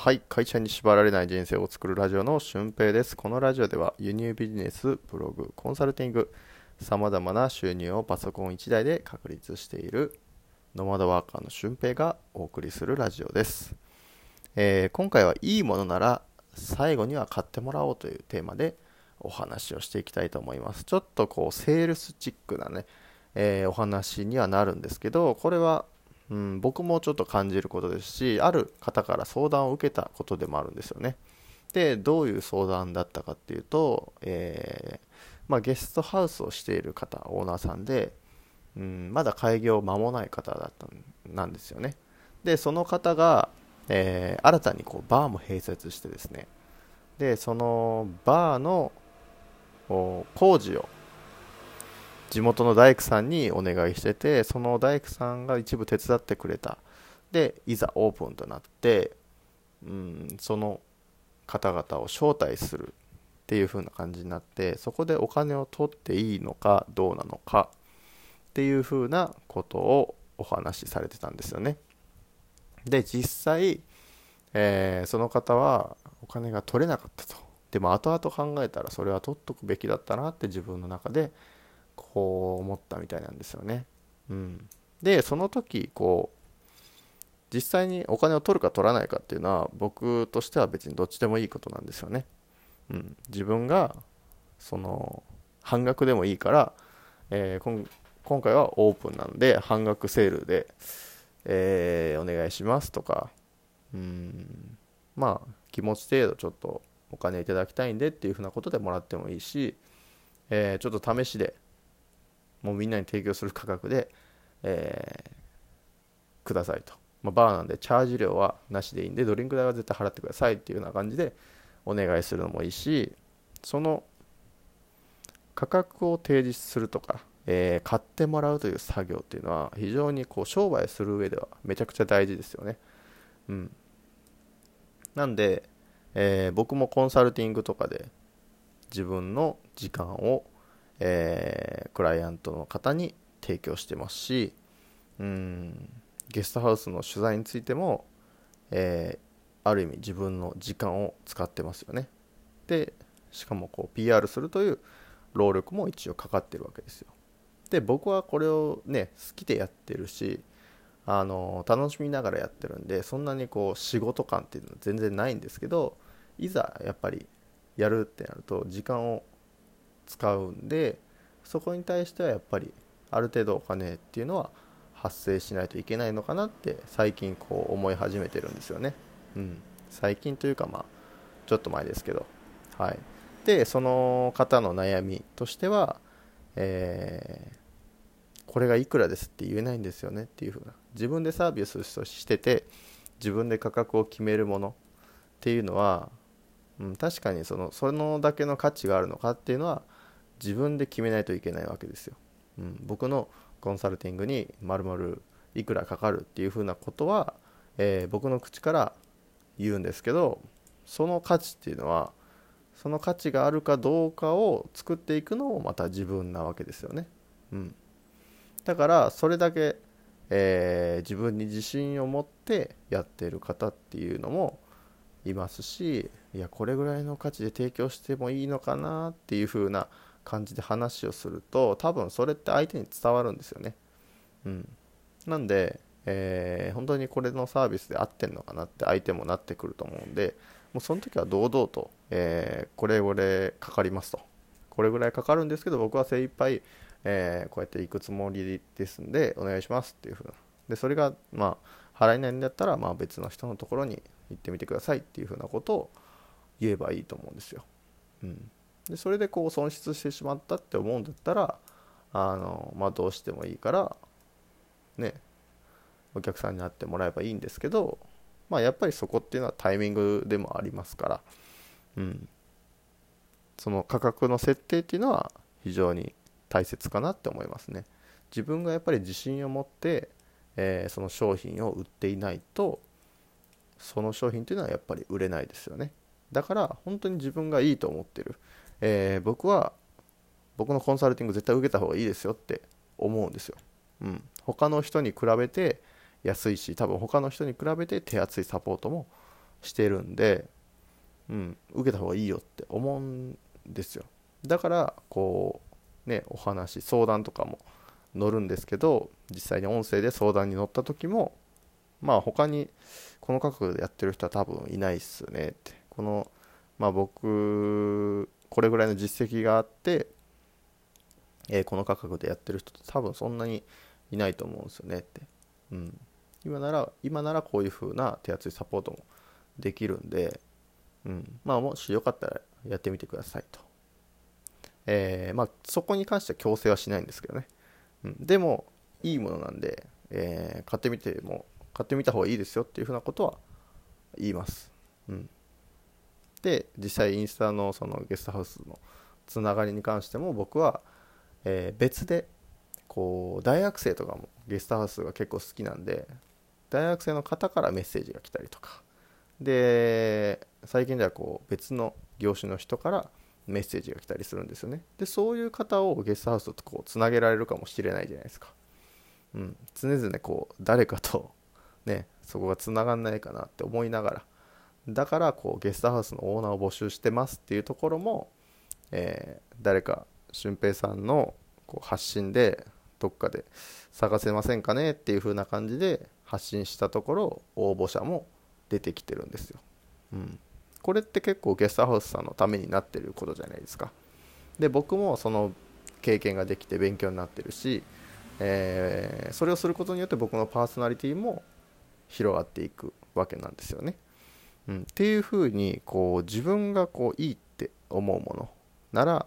はい。会社に縛られない人生を作るラジオの俊平です。このラジオでは輸入ビジネスブログコンサルティングさまざまな収入をパソコン1台で確立しているノマドワーカーの俊平がお送りするラジオです、えー、今回はいいものなら最後には買ってもらおうというテーマでお話をしていきたいと思います。ちょっとこうセールスチックなね、えー、お話にはなるんですけどこれはうん、僕もちょっと感じることですしある方から相談を受けたことでもあるんですよね。でどういう相談だったかっていうと、えー、まあ、ゲストハウスをしている方オーナーさんで、うん、まだ開業間もない方だったなんですよね。でその方が、えー、新たにこうバーも併設してですね。でそのバーの工事を地元の大工さんにお願いしててその大工さんが一部手伝ってくれた。でいざオープンとなって、うん、その方々を招待するっていう風な感じになってそこでお金を取っていいのかどうなのかっていう風なことをお話しされてたんですよね。で実際、えー、その方はお金が取れなかったと。でも後々考えたらそれは取っとくべきだったなって自分の中でこう思ったみたいなんですよね。うん、でその時こう実際にお金を取るか取らないかっていうのは僕としては別にどっちでもいいことなんですよね。うん、自分がその半額でもいいから、えー、今回はオープンなんで半額セールで、えー、お願いしますとかうんまあ気持ち程度ちょっとお金いただきたいんでっていうふうなことでもらってもいいし、えー、ちょっと試しでもうみんなに提供する価格で、えー、くださいと。まあ、バーなんでチャージ料はなしでいいんで、ドリンク代は絶対払ってくださいっていうような感じでお願いするのもいいし、その価格を提示するとか、えー、買ってもらうという作業っていうのは非常にこう商売する上ではめちゃくちゃ大事ですよね。うん。なんで、えー、僕もコンサルティングとかで自分の時間をえー、クライアントの方に提供してますしうんゲストハウスの取材についても、えー、ある意味自分の時間を使ってますよね。でしかもこう PR するという労力も一応かかってるわけですよ。で僕はこれをね好きでやってるしあの楽しみながらやってるんでそんなにこう仕事感っていうのは全然ないんですけどいざやっぱりやるってなると時間を使うんでそこに対してはやっぱりある程度お金っていうのは発生しないといけないのかなって最近こう思い始めてるんですよね。うん、最近というかまあちょっと前ですけど。はい、でその方の悩みとしては、えー、これがいくらですって言えないんですよねっていう風な自分でサービスしてて自分で価格を決めるものっていうのは、うん、確かにそのそのだけの価値があるのかっていうのは自分で決めないといけないわけですよ。うん、僕のコンサルティングにまるまるいくらかかるっていうふうなことは、えー、僕の口から言うんですけどその価値っていうのはその価値があるかどうかを作っていくのもまた自分なわけですよね。うん、だからそれだけ、えー、自分に自信を持ってやっている方っていうのもいますしいやこれぐらいの価値で提供してもいいのかなっていう風な感じで話をすると多分それって相手に伝わるんですよね。うん、なんで、えー、本当にこれのサービスで合ってんのかなって相手もなってくると思うんでもうその時は堂々と、えー、これぐらいかかりますとこれぐらいかかるんですけど僕は精一杯、えー、こうやって行くつもりですんでお願いしますっていう風なでそれがまあ払えないんだったら、まあ、別の人のところに行ってみてくださいっていう風なことを言えばいいと思うんですよ。うんでそれでこう損失してしまったって思うんだったらあの、まあ、どうしてもいいからねお客さんに会ってもらえばいいんですけど、まあ、やっぱりそこっていうのはタイミングでもありますから、うん、その価格の設定っていうのは非常に大切かなって思いますね。自分がやっぱり自信を持って、えー、その商品を売っていないとその商品っていうのはやっぱり売れないですよね。だから本当に自分がいいと思ってる。えー、僕は僕のコンサルティング絶対受けた方がいいですよって思うんですよ。うん、他の人に比べて安いし多分他の人に比べて手厚いサポートもしてるんで、うん、受けた方がいいよって思うんですよ。だからこうねお話相談とかも乗るんですけど実際に音声で相談に乗った時もまあ他にこの価格でやってる人は多分いないっすねって。このまあ僕これぐらいの実績があって、えー、この価格でやってる人って多分そんなにいないと思うんですよねって、うん、今なら今ならこういう風な手厚いサポートもできるんで、うん、まあもしよかったらやってみてくださいと、えー、まあそこに関しては強制はしないんですけどね、うん、でもいいものなんで、えー、買ってみても買ってみた方がいいですよっていうふうなことは言います、うん、で実際インスタのそのゲストハウスのつながりに関しても僕は、えー、別でこう大学生とかもゲストハウスが結構好きなんで大学生の方からメッセージが来たりとか。で最近ではこう別の業種の人からメッセージが来たりするんですよね。でそういう方をゲストハウスとこうつなげられるかもしれないじゃないですか、うん、常々こう誰かとねそこがつながんないかなって思いながらだからこうゲストハウスのオーナーを募集してますっていうところも、えー、誰か俊平さんのこう発信でどっかで探せませんかねっていう風な感じで発信したところ応募者も出てきてるんですよ、うん、これって結構ゲストハウスさんのためになってることじゃないですか。で僕もその経験ができて勉強になってるし、えー、それをすることによって僕のパーソナリティも広がっていくわけなんですよね。うん、っていうふうにこう自分がこういいって思うもの。なら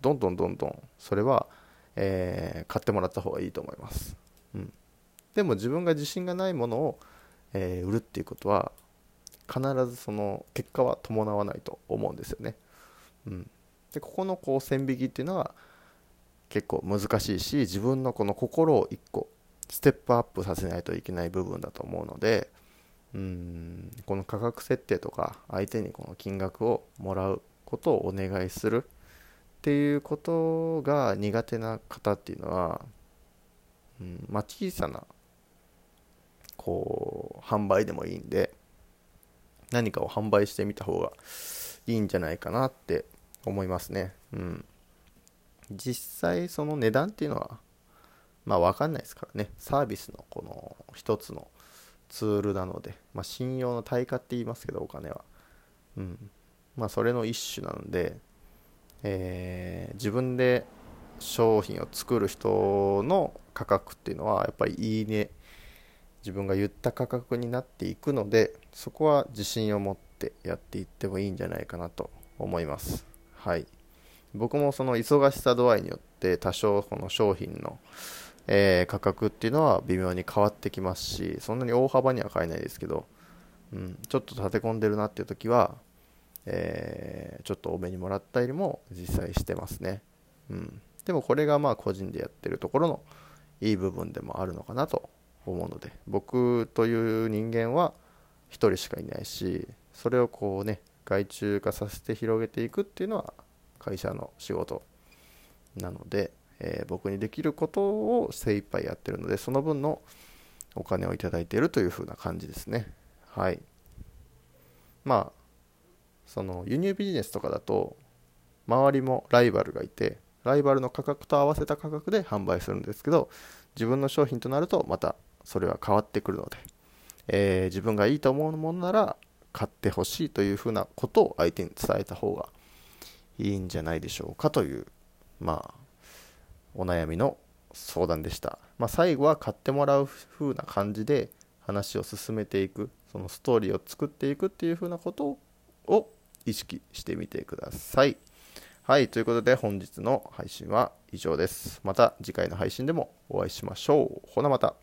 どんどんどんどんそれは、えー、買ってもらった方がいいと思います、うん、でも自分が自信がないものを、えー、売るっていうことは必ずその結果は伴わないと思うんですよね、うん、でここのこう線引きっていうのは結構難しいし自分のこの心を一個ステップアップさせないといけない部分だと思うので、うんこの価格設定とか相手にこの金額をもらうことをお願いするっていうことが苦手な方っていうのは、うんまあ、小さなこう販売でもいいんで何かを販売してみた方がいいんじゃないかなって思いますね。うん、実際その値段っていうのはまあ分かんないですからねサービスのこの一つのツールなので、まあ、信用の対価って言いますけどお金は、うん。まあ、それの一種なので、えー、自分で商品を作る人の価格っていうのはやっぱりいいね自分が言った価格になっていくのでそこは自信を持ってやっていってもいいんじゃないかなと思います。はい。僕もその忙しさ度合いによって多少この商品のえー、価格っていうのは微妙に変わってきますしそんなに大幅には買えないですけど、うん、ちょっと立て込んでるなっていう時は、えー、ちょっと多めにもらったよりも実際してますね、うん、でもこれがまあ個人でやってるところのいい部分でもあるのかなと思うので僕という人間は1人しかいないしそれをこうね外注化させて広げていくっていうのは会社の仕事なので、えー、僕にできることを精一杯やってるのでその分のお金をいただいているという風な感じですね。はい。まあその輸入ビジネスとかだと周りもライバルがいてライバルの価格と合わせた価格で販売するんですけど自分の商品となるとまたそれは変わってくるので、えー、自分がいいと思うものなら買ってほしいというふうなことを相手に伝えた方がいいんじゃないでしょうかというまあお悩みの相談でした、まあ、最後は買ってもらう風な感じで話を進めていくそのストーリーを作っていくっていう風なことを意識してみてください。はいということで本日の配信は以上です。また次回の配信でもお会いしましょう。ほなまた。